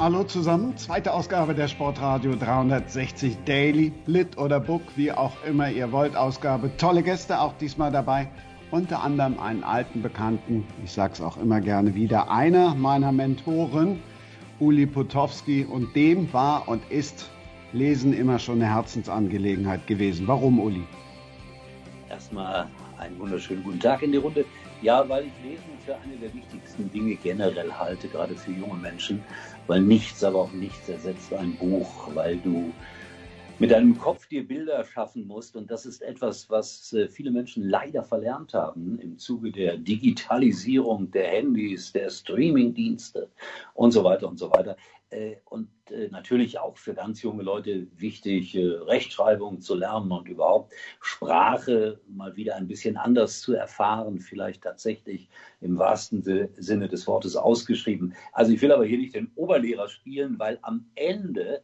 Hallo zusammen, zweite Ausgabe der Sportradio 360 Daily, Lit oder Book, wie auch immer ihr wollt, Ausgabe. Tolle Gäste auch diesmal dabei, unter anderem einen alten Bekannten, ich sag's auch immer gerne wieder, einer meiner Mentoren, Uli Potowski, und dem war und ist Lesen immer schon eine Herzensangelegenheit gewesen. Warum, Uli? Erstmal einen wunderschönen guten Tag in die Runde. Ja, weil ich Lesen für eine der wichtigsten Dinge generell halte, gerade für junge Menschen, weil nichts, aber auch nichts ersetzt ein Buch, weil du mit deinem Kopf dir Bilder schaffen musst. Und das ist etwas, was äh, viele Menschen leider verlernt haben im Zuge der Digitalisierung der Handys, der Streamingdienste und so weiter und so weiter. Äh, und äh, natürlich auch für ganz junge Leute wichtig, Rechtschreibung zu lernen und überhaupt Sprache mal wieder ein bisschen anders zu erfahren, vielleicht tatsächlich im wahrsten Sinne des Wortes ausgeschrieben. Also ich will aber hier nicht den Oberlehrer spielen, weil am Ende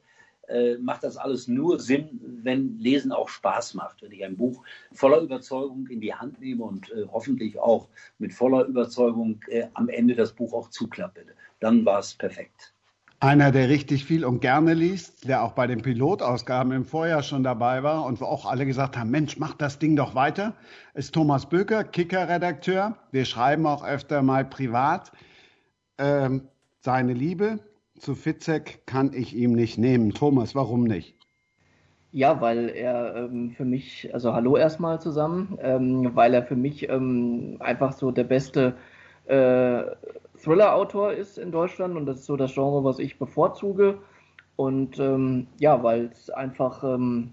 äh, macht das alles nur Sinn, wenn Lesen auch Spaß macht. Wenn ich ein Buch voller Überzeugung in die Hand nehme und äh, hoffentlich auch mit voller Überzeugung äh, am Ende das Buch auch zuklappe, dann war es perfekt. Einer, der richtig viel und gerne liest, der auch bei den Pilotausgaben im Vorjahr schon dabei war und wo auch alle gesagt haben, Mensch, mach das Ding doch weiter, ist Thomas Böker, Kicker-Redakteur. Wir schreiben auch öfter mal privat. Ähm, seine Liebe zu Fitzek kann ich ihm nicht nehmen. Thomas, warum nicht? Ja, weil er ähm, für mich, also hallo erstmal zusammen, ähm, weil er für mich ähm, einfach so der beste äh, Thriller-Autor ist in Deutschland und das ist so das Genre, was ich bevorzuge. Und ähm, ja, weil es einfach ähm,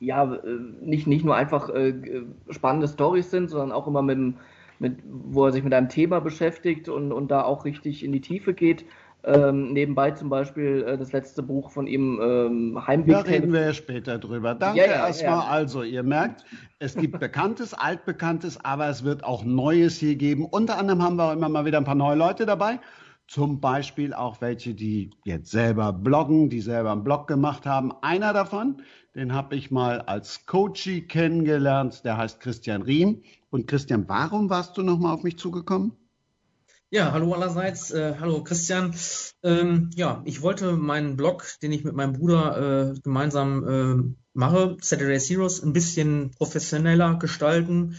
ja äh, nicht, nicht nur einfach äh, spannende Stories sind, sondern auch immer mit, mit, wo er sich mit einem Thema beschäftigt und, und da auch richtig in die Tiefe geht. Ähm, nebenbei zum Beispiel äh, das letzte Buch von ihm, ähm, Heimweg. Da reden wir ja später drüber. Danke ja, ja, erstmal. Ja. Also, ihr merkt, es gibt Bekanntes, Altbekanntes, aber es wird auch Neues hier geben. Unter anderem haben wir auch immer mal wieder ein paar neue Leute dabei. Zum Beispiel auch welche, die jetzt selber bloggen, die selber einen Blog gemacht haben. Einer davon, den habe ich mal als Coachie kennengelernt, der heißt Christian Riem. Und Christian, warum warst du nochmal auf mich zugekommen? Ja, hallo allerseits. Äh, hallo Christian. Ähm, ja, ich wollte meinen Blog, den ich mit meinem Bruder äh, gemeinsam äh, mache, Saturday Heroes, ein bisschen professioneller gestalten.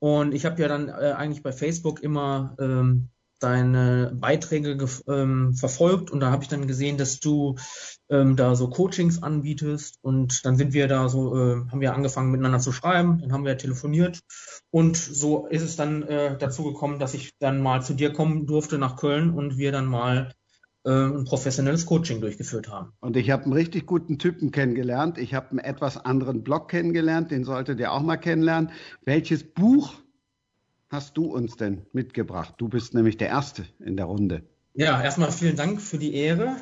Und ich habe ja dann äh, eigentlich bei Facebook immer ähm, deine Beiträge ähm, verfolgt und da habe ich dann gesehen, dass du ähm, da so Coachings anbietest und dann sind wir da so, äh, haben wir angefangen miteinander zu schreiben, dann haben wir telefoniert und so ist es dann äh, dazu gekommen, dass ich dann mal zu dir kommen durfte nach Köln und wir dann mal äh, ein professionelles Coaching durchgeführt haben. Und ich habe einen richtig guten Typen kennengelernt. Ich habe einen etwas anderen Blog kennengelernt, den solltet ihr auch mal kennenlernen. Welches Buch hast du uns denn mitgebracht? Du bist nämlich der Erste in der Runde. Ja, erstmal vielen Dank für die Ehre.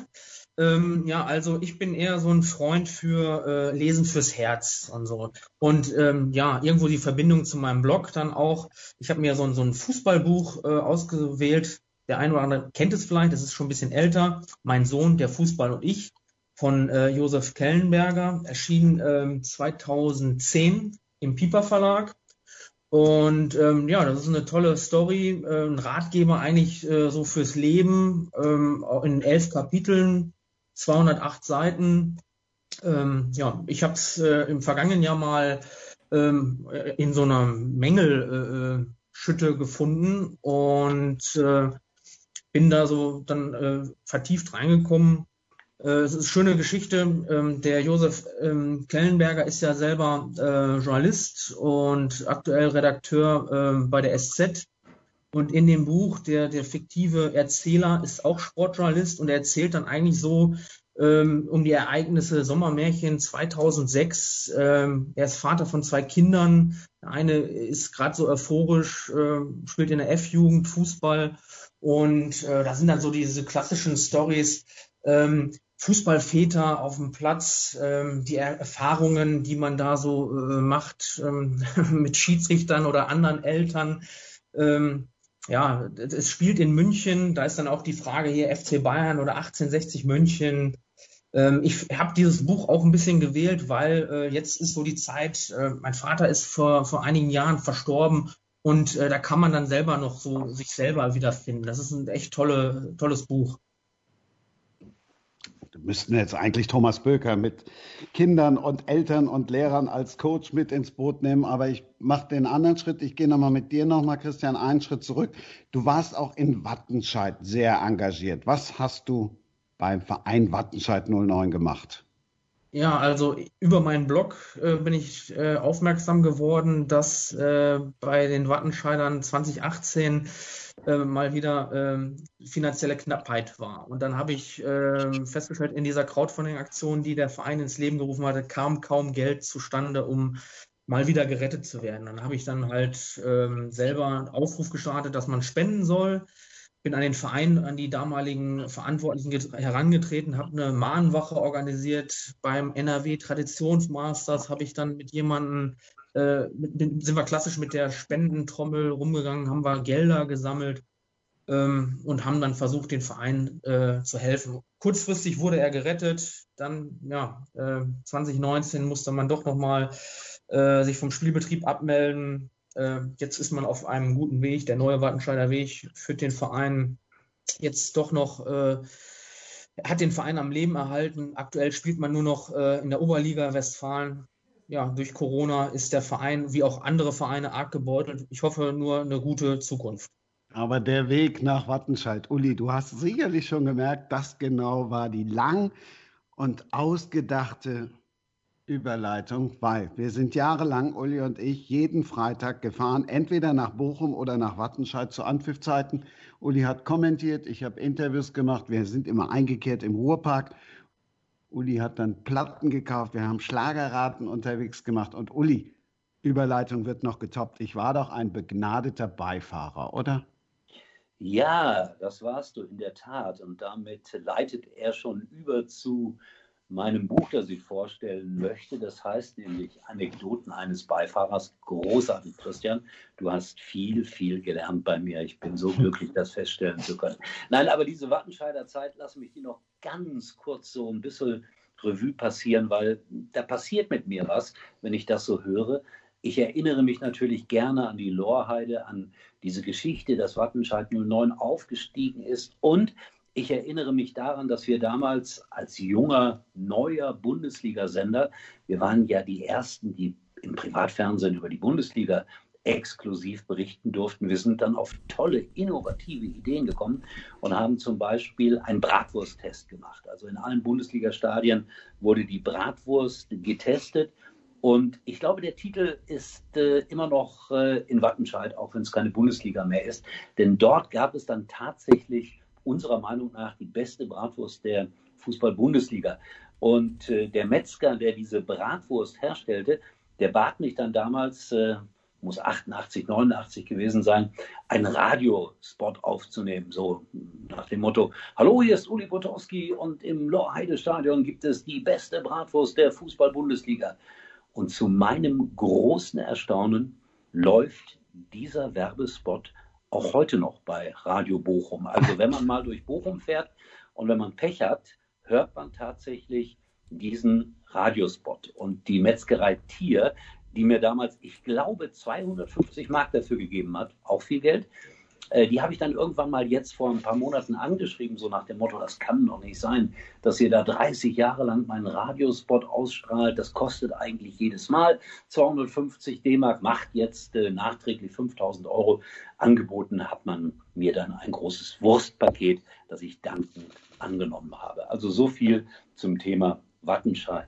Ähm, ja, also ich bin eher so ein Freund für äh, Lesen fürs Herz und so. Und ähm, ja, irgendwo die Verbindung zu meinem Blog dann auch. Ich habe mir so, ein so ein Fußballbuch äh, ausgewählt. Der eine oder andere kennt es vielleicht, das ist schon ein bisschen älter. Mein Sohn, der Fußball und ich von äh, Josef Kellenberger, erschien ähm, 2010 im Piper Verlag. Und ähm, ja, das ist eine tolle Story, äh, ein Ratgeber eigentlich äh, so fürs Leben, ähm, in elf Kapiteln, 208 Seiten. Ähm, ja, ich habe es äh, im vergangenen Jahr mal ähm, in so einer Mängelschütte äh, gefunden und äh, bin da so dann äh, vertieft reingekommen es ist eine schöne Geschichte. Ähm, der Josef ähm, Kellenberger ist ja selber äh, Journalist und aktuell Redakteur ähm, bei der SZ. Und in dem Buch, der, der fiktive Erzähler ist auch Sportjournalist und er erzählt dann eigentlich so um die Ereignisse Sommermärchen 2006. er ist Vater von zwei Kindern. Der eine ist gerade so euphorisch, spielt in der F-Jugend Fußball. Und äh, da sind dann so diese klassischen Stories, ähm, Fußballväter auf dem Platz, ähm, die Erfahrungen, die man da so äh, macht ähm, mit Schiedsrichtern oder anderen Eltern. Ähm, ja, es spielt in München, da ist dann auch die Frage hier FC Bayern oder 1860 München. Ich habe dieses Buch auch ein bisschen gewählt, weil äh, jetzt ist so die Zeit, äh, mein Vater ist vor, vor einigen Jahren verstorben und da kann man dann selber noch so sich selber wiederfinden. Das ist ein echt tolle, tolles Buch müssten jetzt eigentlich Thomas Böker mit Kindern und Eltern und Lehrern als Coach mit ins Boot nehmen. Aber ich mache den anderen Schritt. Ich gehe nochmal mit dir nochmal, Christian, einen Schritt zurück. Du warst auch in Wattenscheid sehr engagiert. Was hast du beim Verein Wattenscheid 09 gemacht? Ja, also über meinen Blog äh, bin ich äh, aufmerksam geworden, dass äh, bei den Wattenscheidern 2018 äh, mal wieder ähm, finanzielle Knappheit war. Und dann habe ich ähm, festgestellt, in dieser Crowdfunding-Aktion, die der Verein ins Leben gerufen hatte, kam kaum Geld zustande, um mal wieder gerettet zu werden. Dann habe ich dann halt ähm, selber einen Aufruf gestartet, dass man spenden soll bin an den Verein, an die damaligen Verantwortlichen herangetreten, habe eine Mahnwache organisiert. Beim NRW Traditionsmasters habe ich dann mit jemandem, äh, mit, sind wir klassisch mit der Spendentrommel rumgegangen, haben wir Gelder gesammelt ähm, und haben dann versucht, den Verein äh, zu helfen. Kurzfristig wurde er gerettet. Dann, ja, äh, 2019 musste man doch nochmal äh, sich vom Spielbetrieb abmelden äh, jetzt ist man auf einem guten Weg. Der neue Wattenscheider Weg führt den Verein jetzt doch noch, äh, hat den Verein am Leben erhalten. Aktuell spielt man nur noch äh, in der Oberliga Westfalen. Ja, durch Corona ist der Verein wie auch andere Vereine arg gebeutelt. Ich hoffe nur eine gute Zukunft. Aber der Weg nach Wattenscheid, Uli, du hast sicherlich schon gemerkt, das genau war die lang und ausgedachte Überleitung, weil wir sind jahrelang, Uli und ich, jeden Freitag gefahren, entweder nach Bochum oder nach Wattenscheid zu Anpfiffzeiten. Uli hat kommentiert, ich habe Interviews gemacht, wir sind immer eingekehrt im Ruhrpark. Uli hat dann Platten gekauft, wir haben Schlagerraten unterwegs gemacht und Uli, Überleitung wird noch getoppt. Ich war doch ein begnadeter Beifahrer, oder? Ja, das warst du in der Tat. Und damit leitet er schon über zu meinem Buch, das ich vorstellen möchte. Das heißt nämlich Anekdoten eines Beifahrers. Großartig, Christian. Du hast viel, viel gelernt bei mir. Ich bin so glücklich, das feststellen zu können. Nein, aber diese Wattenscheider Zeit, lass mich die noch ganz kurz so ein bisschen Revue passieren, weil da passiert mit mir was, wenn ich das so höre. Ich erinnere mich natürlich gerne an die Lorheide, an diese Geschichte, dass Wattenscheid 09 aufgestiegen ist und ich erinnere mich daran, dass wir damals als junger, neuer Bundesliga-Sender, wir waren ja die Ersten, die im Privatfernsehen über die Bundesliga exklusiv berichten durften. Wir sind dann auf tolle, innovative Ideen gekommen und haben zum Beispiel einen Bratwursttest gemacht. Also in allen Bundesliga-Stadien wurde die Bratwurst getestet. Und ich glaube, der Titel ist äh, immer noch äh, in Wattenscheid, auch wenn es keine Bundesliga mehr ist. Denn dort gab es dann tatsächlich unserer Meinung nach die beste Bratwurst der Fußball-Bundesliga. Und äh, der Metzger, der diese Bratwurst herstellte, der bat mich dann damals, äh, muss 88, 89 gewesen sein, einen Radiospot aufzunehmen. So nach dem Motto: Hallo, hier ist Uli Potowski und im Lorheide-Stadion gibt es die beste Bratwurst der Fußball-Bundesliga. Und zu meinem großen Erstaunen läuft dieser Werbespot auch heute noch bei Radio Bochum. Also wenn man mal durch Bochum fährt und wenn man Pech hat, hört man tatsächlich diesen Radiospot. Und die Metzgerei Tier, die mir damals, ich glaube, 250 Mark dafür gegeben hat, auch viel Geld, äh, die habe ich dann irgendwann mal jetzt vor ein paar Monaten angeschrieben, so nach dem Motto, das kann doch nicht sein, dass ihr da 30 Jahre lang meinen Radiospot ausstrahlt. Das kostet eigentlich jedes Mal 250 D-Mark, macht jetzt äh, nachträglich 5000 Euro. Angeboten hat man mir dann ein großes Wurstpaket, das ich dankend angenommen habe. Also so viel zum Thema Wattenscheid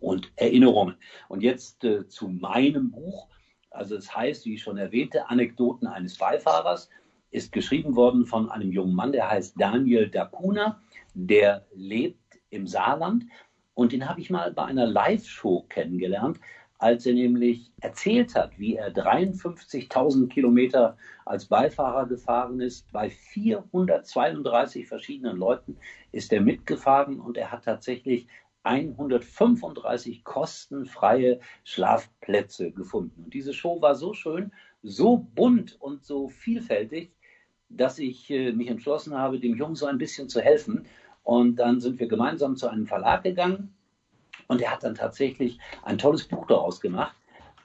und Erinnerungen. Und jetzt äh, zu meinem Buch. Also es heißt, wie ich schon erwähnte, Anekdoten eines Beifahrers ist geschrieben worden von einem jungen Mann, der heißt Daniel Dacuna, der lebt im Saarland und den habe ich mal bei einer Live-Show kennengelernt, als er nämlich erzählt hat, wie er 53.000 Kilometer als Beifahrer gefahren ist. Bei 432 verschiedenen Leuten ist er mitgefahren und er hat tatsächlich 135 kostenfreie Schlafplätze gefunden. Und diese Show war so schön, so bunt und so vielfältig, dass ich äh, mich entschlossen habe, dem Jungen so ein bisschen zu helfen. Und dann sind wir gemeinsam zu einem Verlag gegangen und er hat dann tatsächlich ein tolles Buch daraus gemacht.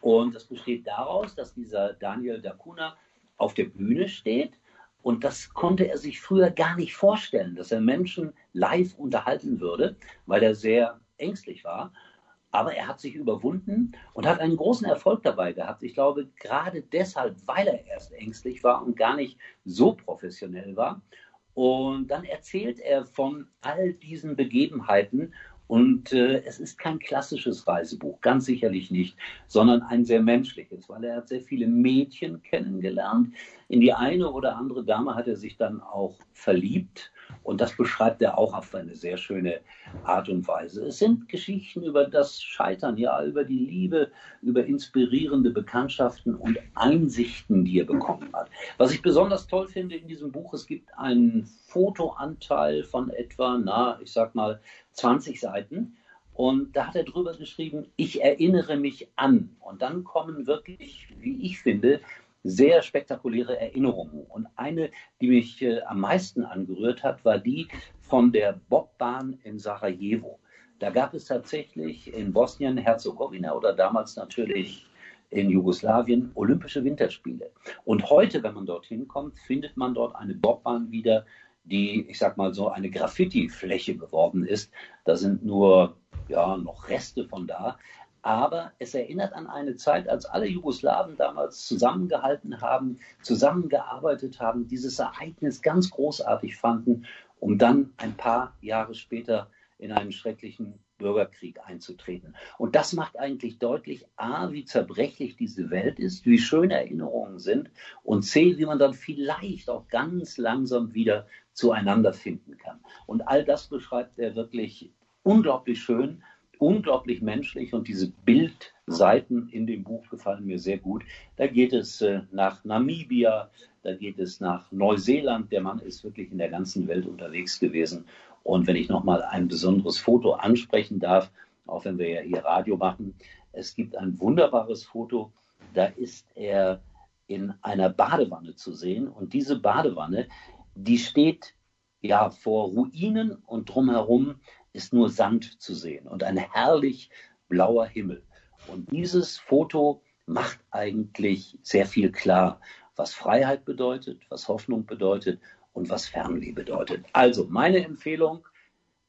Und das besteht daraus, dass dieser Daniel Dacuna auf der Bühne steht. Und das konnte er sich früher gar nicht vorstellen, dass er Menschen live unterhalten würde, weil er sehr ängstlich war. Aber er hat sich überwunden und hat einen großen Erfolg dabei gehabt. Ich glaube, gerade deshalb, weil er erst ängstlich war und gar nicht so professionell war. Und dann erzählt er von all diesen Begebenheiten und äh, es ist kein klassisches Reisebuch, ganz sicherlich nicht, sondern ein sehr menschliches, weil er hat sehr viele Mädchen kennengelernt. In die eine oder andere Dame hat er sich dann auch verliebt. Und das beschreibt er auch auf eine sehr schöne Art und Weise. Es sind Geschichten über das Scheitern, ja, über die Liebe, über inspirierende Bekanntschaften und Einsichten, die er bekommen hat. Was ich besonders toll finde in diesem Buch, es gibt einen Fotoanteil von etwa, na, ich sag mal, 20 Seiten. Und da hat er drüber geschrieben, ich erinnere mich an. Und dann kommen wirklich, wie ich finde, sehr spektakuläre Erinnerungen. Und eine, die mich äh, am meisten angerührt hat, war die von der Bobbahn in Sarajevo. Da gab es tatsächlich in Bosnien-Herzegowina oder damals natürlich in Jugoslawien Olympische Winterspiele. Und heute, wenn man dorthin kommt, findet man dort eine Bobbahn wieder, die, ich sag mal so, eine Graffiti-Fläche geworden ist. Da sind nur ja, noch Reste von da aber es erinnert an eine Zeit, als alle Jugoslawen damals zusammengehalten haben, zusammengearbeitet haben, dieses Ereignis ganz großartig fanden, um dann ein paar Jahre später in einen schrecklichen Bürgerkrieg einzutreten. Und das macht eigentlich deutlich, a, wie zerbrechlich diese Welt ist, wie schön Erinnerungen sind und c, wie man dann vielleicht auch ganz langsam wieder zueinander finden kann. Und all das beschreibt er wirklich unglaublich schön unglaublich menschlich und diese Bildseiten in dem Buch gefallen mir sehr gut. Da geht es äh, nach Namibia, da geht es nach Neuseeland. Der Mann ist wirklich in der ganzen Welt unterwegs gewesen. Und wenn ich nochmal ein besonderes Foto ansprechen darf, auch wenn wir ja hier Radio machen, es gibt ein wunderbares Foto, da ist er in einer Badewanne zu sehen. Und diese Badewanne, die steht ja vor Ruinen und drumherum ist nur Sand zu sehen und ein herrlich blauer Himmel. Und dieses Foto macht eigentlich sehr viel klar, was Freiheit bedeutet, was Hoffnung bedeutet und was Fernweh bedeutet. Also meine Empfehlung,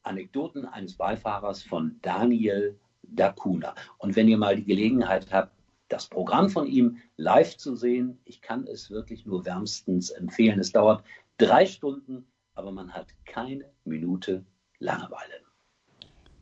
Anekdoten eines Beifahrers von Daniel Dacuna. Und wenn ihr mal die Gelegenheit habt, das Programm von ihm live zu sehen, ich kann es wirklich nur wärmstens empfehlen. Es dauert drei Stunden, aber man hat keine Minute Langeweile.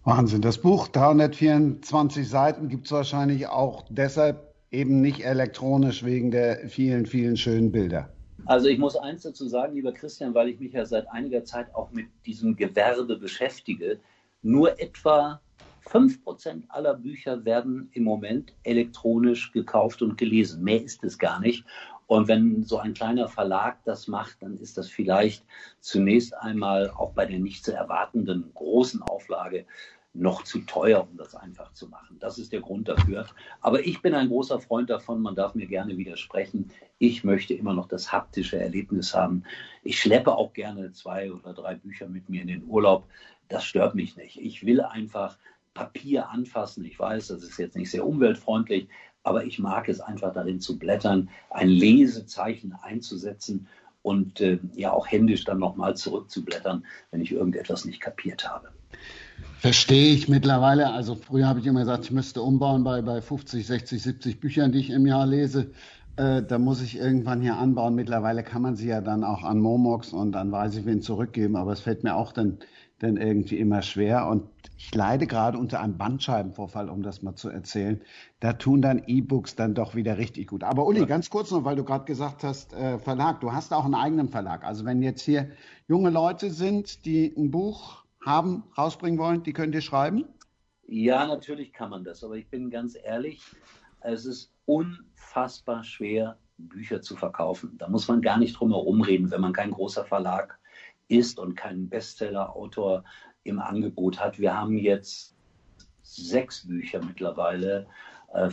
Wahnsinn. Das Buch, 324 Seiten, gibt es wahrscheinlich auch deshalb eben nicht elektronisch wegen der vielen, vielen schönen Bilder. Also ich muss eins dazu sagen, lieber Christian, weil ich mich ja seit einiger Zeit auch mit diesem Gewerbe beschäftige. Nur etwa 5% aller Bücher werden im Moment elektronisch gekauft und gelesen. Mehr ist es gar nicht. Und wenn so ein kleiner Verlag das macht, dann ist das vielleicht zunächst einmal auch bei der nicht zu erwartenden großen Auflage noch zu teuer, um das einfach zu machen. Das ist der Grund dafür. Aber ich bin ein großer Freund davon, man darf mir gerne widersprechen. Ich möchte immer noch das haptische Erlebnis haben. Ich schleppe auch gerne zwei oder drei Bücher mit mir in den Urlaub. Das stört mich nicht. Ich will einfach Papier anfassen. Ich weiß, das ist jetzt nicht sehr umweltfreundlich, aber ich mag es einfach darin zu blättern, ein Lesezeichen einzusetzen und äh, ja auch händisch dann nochmal zurückzublättern, wenn ich irgendetwas nicht kapiert habe. Verstehe ich mittlerweile. Also früher habe ich immer gesagt, ich müsste umbauen bei, bei 50, 60, 70 Büchern, die ich im Jahr lese. Äh, da muss ich irgendwann hier anbauen. Mittlerweile kann man sie ja dann auch an Momox und dann weiß ich wen zurückgeben. Aber es fällt mir auch dann, dann irgendwie immer schwer. Und ich leide gerade unter einem Bandscheibenvorfall, um das mal zu erzählen. Da tun dann E-Books dann doch wieder richtig gut. Aber Uli, ja. ganz kurz noch, weil du gerade gesagt hast, äh, Verlag. Du hast auch einen eigenen Verlag. Also wenn jetzt hier junge Leute sind, die ein Buch haben, rausbringen wollen, die könnt ihr schreiben? Ja, natürlich kann man das, aber ich bin ganz ehrlich, es ist unfassbar schwer, Bücher zu verkaufen. Da muss man gar nicht drum herum reden, wenn man kein großer Verlag ist und keinen Bestseller-Autor im Angebot hat. Wir haben jetzt sechs Bücher mittlerweile äh,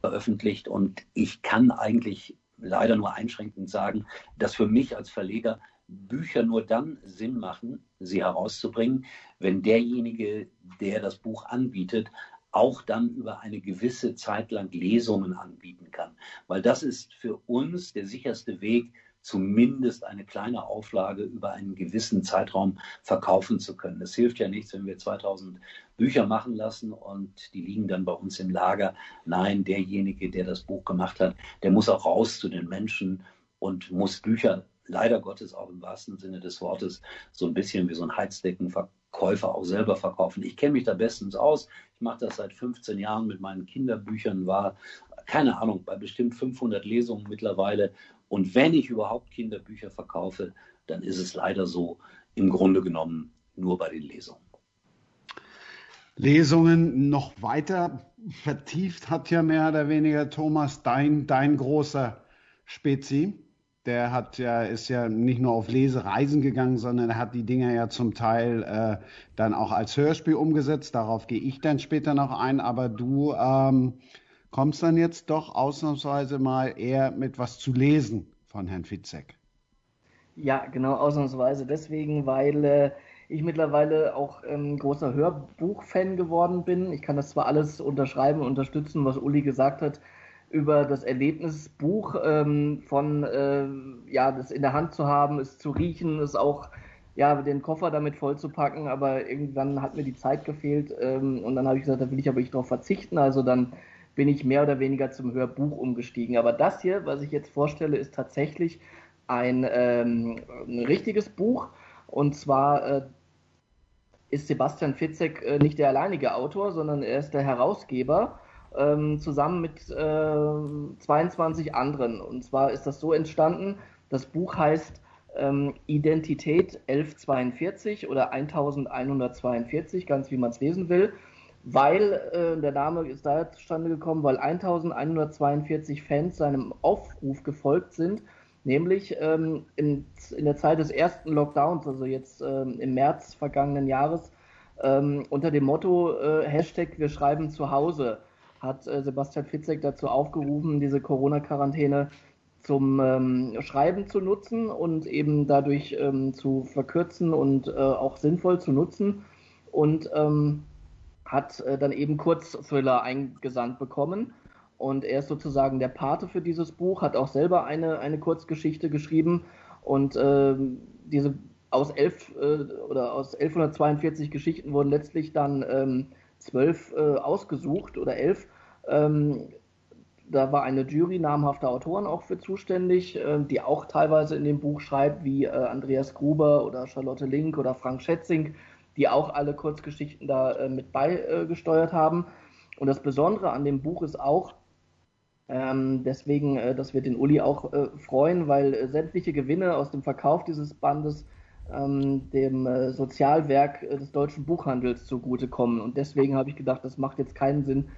veröffentlicht und ich kann eigentlich leider nur einschränkend sagen, dass für mich als Verleger Bücher nur dann Sinn machen, sie herauszubringen, wenn derjenige, der das Buch anbietet, auch dann über eine gewisse Zeit lang Lesungen anbieten kann. Weil das ist für uns der sicherste Weg, zumindest eine kleine Auflage über einen gewissen Zeitraum verkaufen zu können. Es hilft ja nichts, wenn wir 2000 Bücher machen lassen und die liegen dann bei uns im Lager. Nein, derjenige, der das Buch gemacht hat, der muss auch raus zu den Menschen und muss Bücher leider Gottes auch im wahrsten Sinne des Wortes so ein bisschen wie so ein Heizdeckenverkäufer auch selber verkaufen. Ich kenne mich da bestens aus. Ich mache das seit 15 Jahren mit meinen Kinderbüchern, war keine Ahnung, bei bestimmt 500 Lesungen mittlerweile und wenn ich überhaupt Kinderbücher verkaufe, dann ist es leider so im Grunde genommen nur bei den Lesungen. Lesungen noch weiter vertieft hat ja mehr oder weniger Thomas, dein, dein großer Spezi. Der hat ja, ist ja nicht nur auf Lesereisen gegangen, sondern er hat die Dinger ja zum Teil äh, dann auch als Hörspiel umgesetzt. Darauf gehe ich dann später noch ein. Aber du ähm, kommst dann jetzt doch ausnahmsweise mal eher mit was zu lesen von Herrn Fitzek. Ja, genau, ausnahmsweise deswegen, weil äh, ich mittlerweile auch ähm, großer Hörbuch-Fan geworden bin. Ich kann das zwar alles unterschreiben und unterstützen, was Uli gesagt hat, über das Erlebnisbuch ähm, von, äh, ja, das in der Hand zu haben, es zu riechen, es auch, ja, den Koffer damit vollzupacken, aber irgendwann hat mir die Zeit gefehlt ähm, und dann habe ich gesagt, da will ich aber nicht drauf verzichten, also dann bin ich mehr oder weniger zum Hörbuch umgestiegen. Aber das hier, was ich jetzt vorstelle, ist tatsächlich ein, ähm, ein richtiges Buch. Und zwar äh, ist Sebastian Fitzek äh, nicht der alleinige Autor, sondern er ist der Herausgeber ähm, zusammen mit äh, 22 anderen. Und zwar ist das so entstanden, das Buch heißt ähm, Identität 1142 oder 1142, ganz wie man es lesen will weil äh, der Name ist da zustande gekommen, weil 1142 Fans seinem Aufruf gefolgt sind, nämlich ähm, in, in, der Zeit des ersten Lockdowns, also jetzt ähm, im März vergangenen Jahres, ähm, unter dem Motto äh, Hashtag Wir schreiben zu Hause hat äh, Sebastian Fitzek dazu aufgerufen, diese Corona-Quarantäne zum ähm, Schreiben zu nutzen und eben dadurch ähm, zu verkürzen und äh, auch sinnvoll zu nutzen. Und ähm, hat äh, dann eben Kurzthriller eingesandt bekommen. Und er ist sozusagen der Pate für dieses Buch, hat auch selber eine, eine Kurzgeschichte geschrieben. Und äh, diese aus elf äh, oder aus 1142 Geschichten wurden letztlich dann ähm, zwölf äh, ausgesucht oder elf. Ähm, da war eine Jury namhafter Autoren auch für zuständig, äh, die auch teilweise in dem Buch schreibt, wie äh, Andreas Gruber oder Charlotte Link oder Frank Schätzing die auch alle Kurzgeschichten da äh, mit beigesteuert haben. Und das Besondere an dem Buch ist auch, ähm, deswegen, äh, dass wir den Uli auch äh, freuen, weil sämtliche Gewinne aus dem Verkauf dieses Bandes ähm, dem äh, Sozialwerk äh, des deutschen Buchhandels zugutekommen. Und deswegen habe ich gedacht, das macht jetzt keinen Sinn,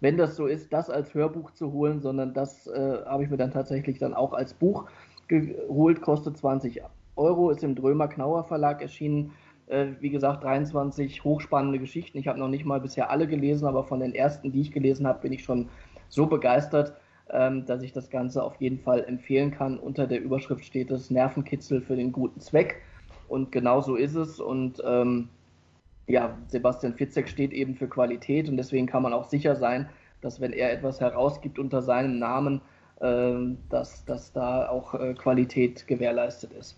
wenn das so ist, das als Hörbuch zu holen, sondern das habe ich mir dann tatsächlich dann auch als Buch geholt, kostet 20 Euro, ist im Drömer Knauer Verlag erschienen äh, wie gesagt, 23 hochspannende Geschichten. Ich habe noch nicht mal bisher alle gelesen, aber von den ersten, die ich gelesen habe, bin ich schon so begeistert, ähm, dass ich das Ganze auf jeden Fall empfehlen kann. Unter der Überschrift steht es Nervenkitzel für den guten Zweck. Und genau so ist es. Und ähm, ja, Sebastian Fitzek steht eben für Qualität und deswegen kann man auch sicher sein, dass wenn er etwas herausgibt unter seinem Namen, äh, dass, dass da auch äh, Qualität gewährleistet ist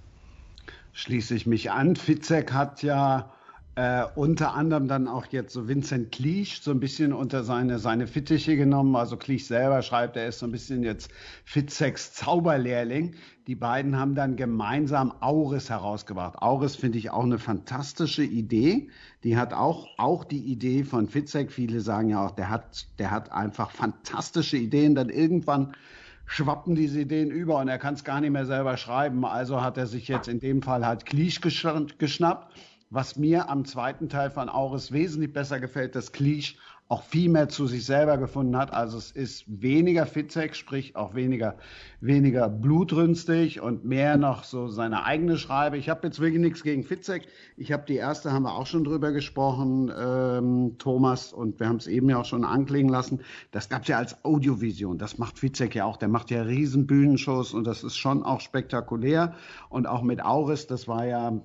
schließe ich mich an. Fitzek hat ja äh, unter anderem dann auch jetzt so Vincent Clich so ein bisschen unter seine, seine Fittiche genommen. Also Clich selber schreibt, er ist so ein bisschen jetzt Fitzeks Zauberlehrling. Die beiden haben dann gemeinsam Auris herausgebracht. Auris finde ich auch eine fantastische Idee. Die hat auch, auch die Idee von Fitzek. Viele sagen ja auch, der hat, der hat einfach fantastische Ideen. Dann irgendwann schwappen diese Ideen über und er kann es gar nicht mehr selber schreiben. Also hat er sich jetzt in dem Fall halt Clich geschnappt. Was mir am zweiten Teil von Auris wesentlich besser gefällt, dass Cliche auch viel mehr zu sich selber gefunden hat. Also es ist weniger Fitzek, sprich auch weniger, weniger blutrünstig und mehr noch so seine eigene Schreibe. Ich habe jetzt wirklich nichts gegen Fitzek. Ich habe die erste, haben wir auch schon drüber gesprochen, ähm, Thomas, und wir haben es eben ja auch schon anklingen lassen. Das gab es ja als Audiovision. Das macht Fitzek ja auch. Der macht ja riesen Bühnenshows und das ist schon auch spektakulär. Und auch mit Auris, das war ja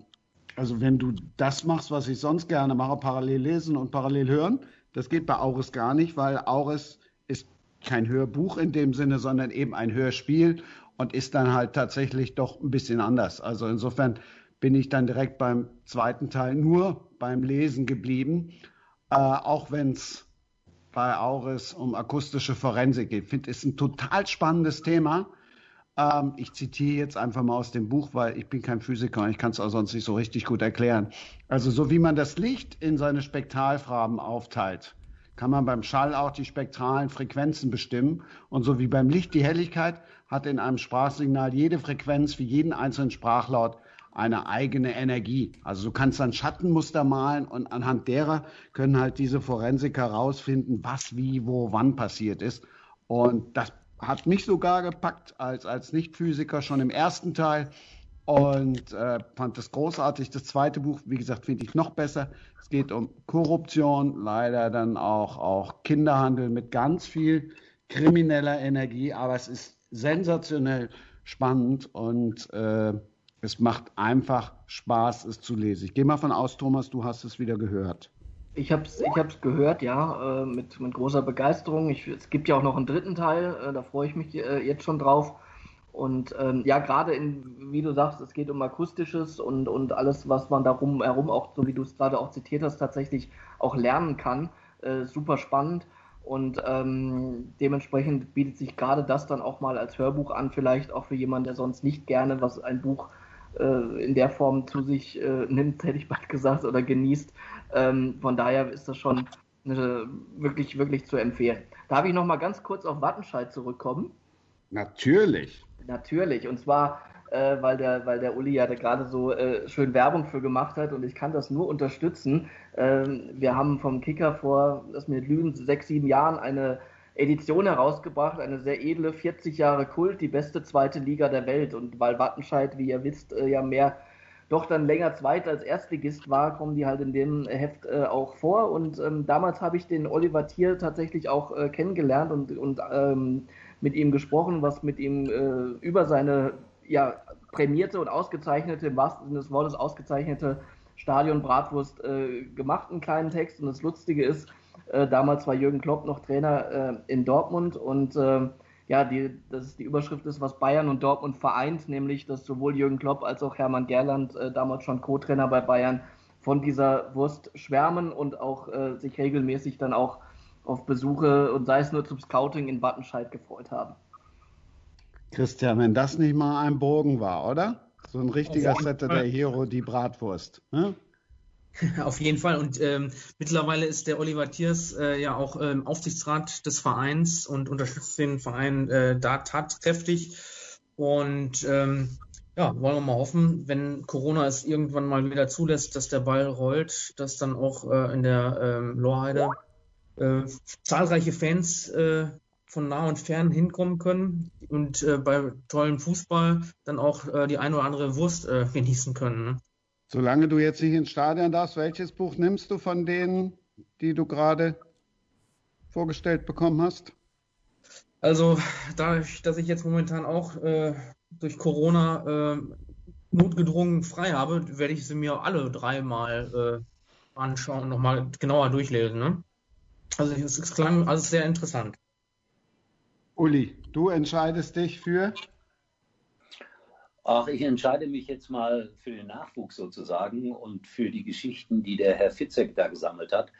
also wenn du das machst, was ich sonst gerne mache, parallel lesen und parallel hören, das geht bei Auris gar nicht, weil Auris ist kein Hörbuch in dem Sinne, sondern eben ein Hörspiel und ist dann halt tatsächlich doch ein bisschen anders. Also insofern bin ich dann direkt beim zweiten Teil nur beim Lesen geblieben, äh, auch wenn es bei Auris um akustische Forensik geht. Ich finde, ist ein total spannendes Thema. Ähm, ich zitiere jetzt einfach mal aus dem Buch, weil ich bin kein Physiker und ich kann es auch sonst nicht so richtig gut erklären. Also so wie man das Licht in seine Spektralfarben aufteilt, kann man beim Schall auch die spektralen Frequenzen bestimmen. Und so wie beim Licht die Helligkeit hat in einem Sprachsignal jede Frequenz für jeden einzelnen Sprachlaut eine eigene Energie. Also du kannst dann Schattenmuster malen und anhand derer können halt diese Forensiker herausfinden, was, wie, wo, wann passiert ist. Und das hat mich sogar gepackt als, als Nicht-Physiker schon im ersten Teil und äh, fand das großartig. Das zweite Buch, wie gesagt, finde ich noch besser. Es geht um Korruption, leider dann auch, auch Kinderhandel mit ganz viel krimineller Energie, aber es ist sensationell spannend und äh, es macht einfach Spaß, es zu lesen. Ich gehe mal von aus, Thomas, du hast es wieder gehört. Ich habe es ich hab's gehört, ja, äh, mit, mit großer Begeisterung. Ich, es gibt ja auch noch einen dritten Teil, äh, da freue ich mich äh, jetzt schon drauf. Und ähm, ja, gerade in, wie du sagst, es geht um Akustisches und, und alles, was man darum herum auch, so wie du es gerade auch zitiert hast, tatsächlich auch lernen kann. Äh, super spannend. Und ähm, dementsprechend bietet sich gerade das dann auch mal als Hörbuch an, vielleicht auch für jemanden, der sonst nicht gerne was ein Buch äh, in der Form zu sich äh, nimmt, hätte ich bald gesagt, oder genießt. Ähm, von daher ist das schon eine, wirklich, wirklich zu empfehlen. Darf ich noch mal ganz kurz auf Wattenscheid zurückkommen? Natürlich. Natürlich. Und zwar, äh, weil, der, weil der Uli ja da gerade so äh, schön Werbung für gemacht hat und ich kann das nur unterstützen. Ähm, wir haben vom Kicker vor, lass mir lügen, sechs, sieben Jahren eine Edition herausgebracht, eine sehr edle 40 Jahre Kult, die beste zweite Liga der Welt. Und weil Wattenscheid, wie ihr wisst, äh, ja mehr doch dann länger Zweit als Erstligist war, kommen die halt in dem Heft äh, auch vor. Und ähm, damals habe ich den Oliver Thier tatsächlich auch äh, kennengelernt und, und ähm, mit ihm gesprochen, was mit ihm äh, über seine ja, prämierte und ausgezeichnete, im wahrsten Sinne des Wortes ausgezeichnete Stadion Bratwurst äh, gemacht, einen kleinen Text. Und das Lustige ist, äh, damals war Jürgen Klopp noch Trainer äh, in Dortmund und äh, ja, die, das ist die Überschrift ist, was Bayern und Dortmund vereint, nämlich dass sowohl Jürgen Klopp als auch Hermann Gerland, äh, damals schon Co-Trainer bei Bayern, von dieser Wurst schwärmen und auch äh, sich regelmäßig dann auch auf Besuche und sei es nur zum Scouting in Wattenscheid gefreut haben. Christian, wenn das nicht mal ein Bogen war, oder? So ein richtiger Saturday Hero, die Bratwurst. Ne? Auf jeden Fall. Und ähm, mittlerweile ist der Oliver Tiers äh, ja auch ähm, Aufsichtsrat des Vereins und unterstützt den Verein äh, da tatkräftig. Und ähm, ja, wollen wir mal hoffen, wenn Corona es irgendwann mal wieder zulässt, dass der Ball rollt, dass dann auch äh, in der ähm, Lorheide äh, zahlreiche Fans äh, von nah und fern hinkommen können und äh, bei tollem Fußball dann auch äh, die ein oder andere Wurst äh, genießen können. Ne? Solange du jetzt nicht ins Stadion darfst, welches Buch nimmst du von denen, die du gerade vorgestellt bekommen hast? Also dadurch, dass ich jetzt momentan auch äh, durch Corona äh, notgedrungen frei habe, werde ich sie mir alle dreimal äh, anschauen und nochmal genauer durchlesen. Ne? Also es, es klang alles sehr interessant. Uli, du entscheidest dich für? Ach, ich entscheide mich jetzt mal für den Nachwuchs sozusagen und für die Geschichten, die der Herr Fitzek da gesammelt hat.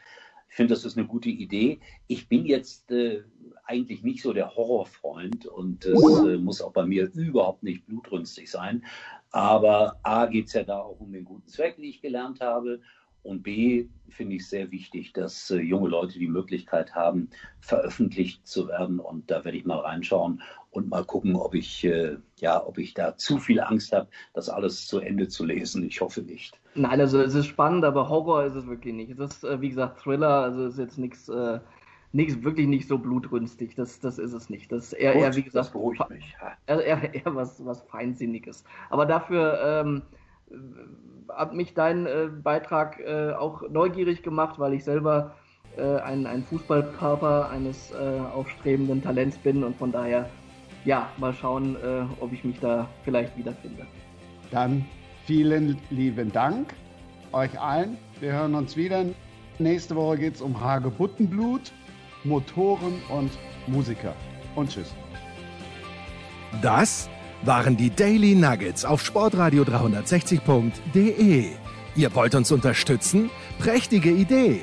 Ich finde, das ist eine gute Idee. Ich bin jetzt äh, eigentlich nicht so der Horrorfreund und es äh, muss auch bei mir überhaupt nicht blutrünstig sein. Aber A geht es ja da auch um den guten Zweck, wie ich gelernt habe. Und B, finde ich sehr wichtig, dass äh, junge Leute die Möglichkeit haben, veröffentlicht zu werden. Und da werde ich mal reinschauen und mal gucken, ob ich, äh, ja, ob ich da zu viel Angst habe, das alles zu Ende zu lesen. Ich hoffe nicht. Nein, also es ist spannend, aber Horror ist es wirklich nicht. Es ist, äh, wie gesagt, Thriller, also es ist jetzt nichts. Äh Nichts, wirklich nicht so blutrünstig, das, das ist es nicht. Das ist eher, Gut, eher wie gesagt, beruhigt mich. Eher, eher, eher was, was Feinsinniges. Aber dafür ähm, hat mich dein äh, Beitrag äh, auch neugierig gemacht, weil ich selber äh, ein, ein Fußballkörper eines äh, aufstrebenden Talents bin und von daher, ja, mal schauen, äh, ob ich mich da vielleicht wiederfinde. Dann vielen lieben Dank euch allen. Wir hören uns wieder. Nächste Woche geht es um Hagebuttenblut, Motoren und Musiker. Und tschüss. Das waren die Daily Nuggets auf sportradio 360.de. Ihr wollt uns unterstützen? Prächtige Idee!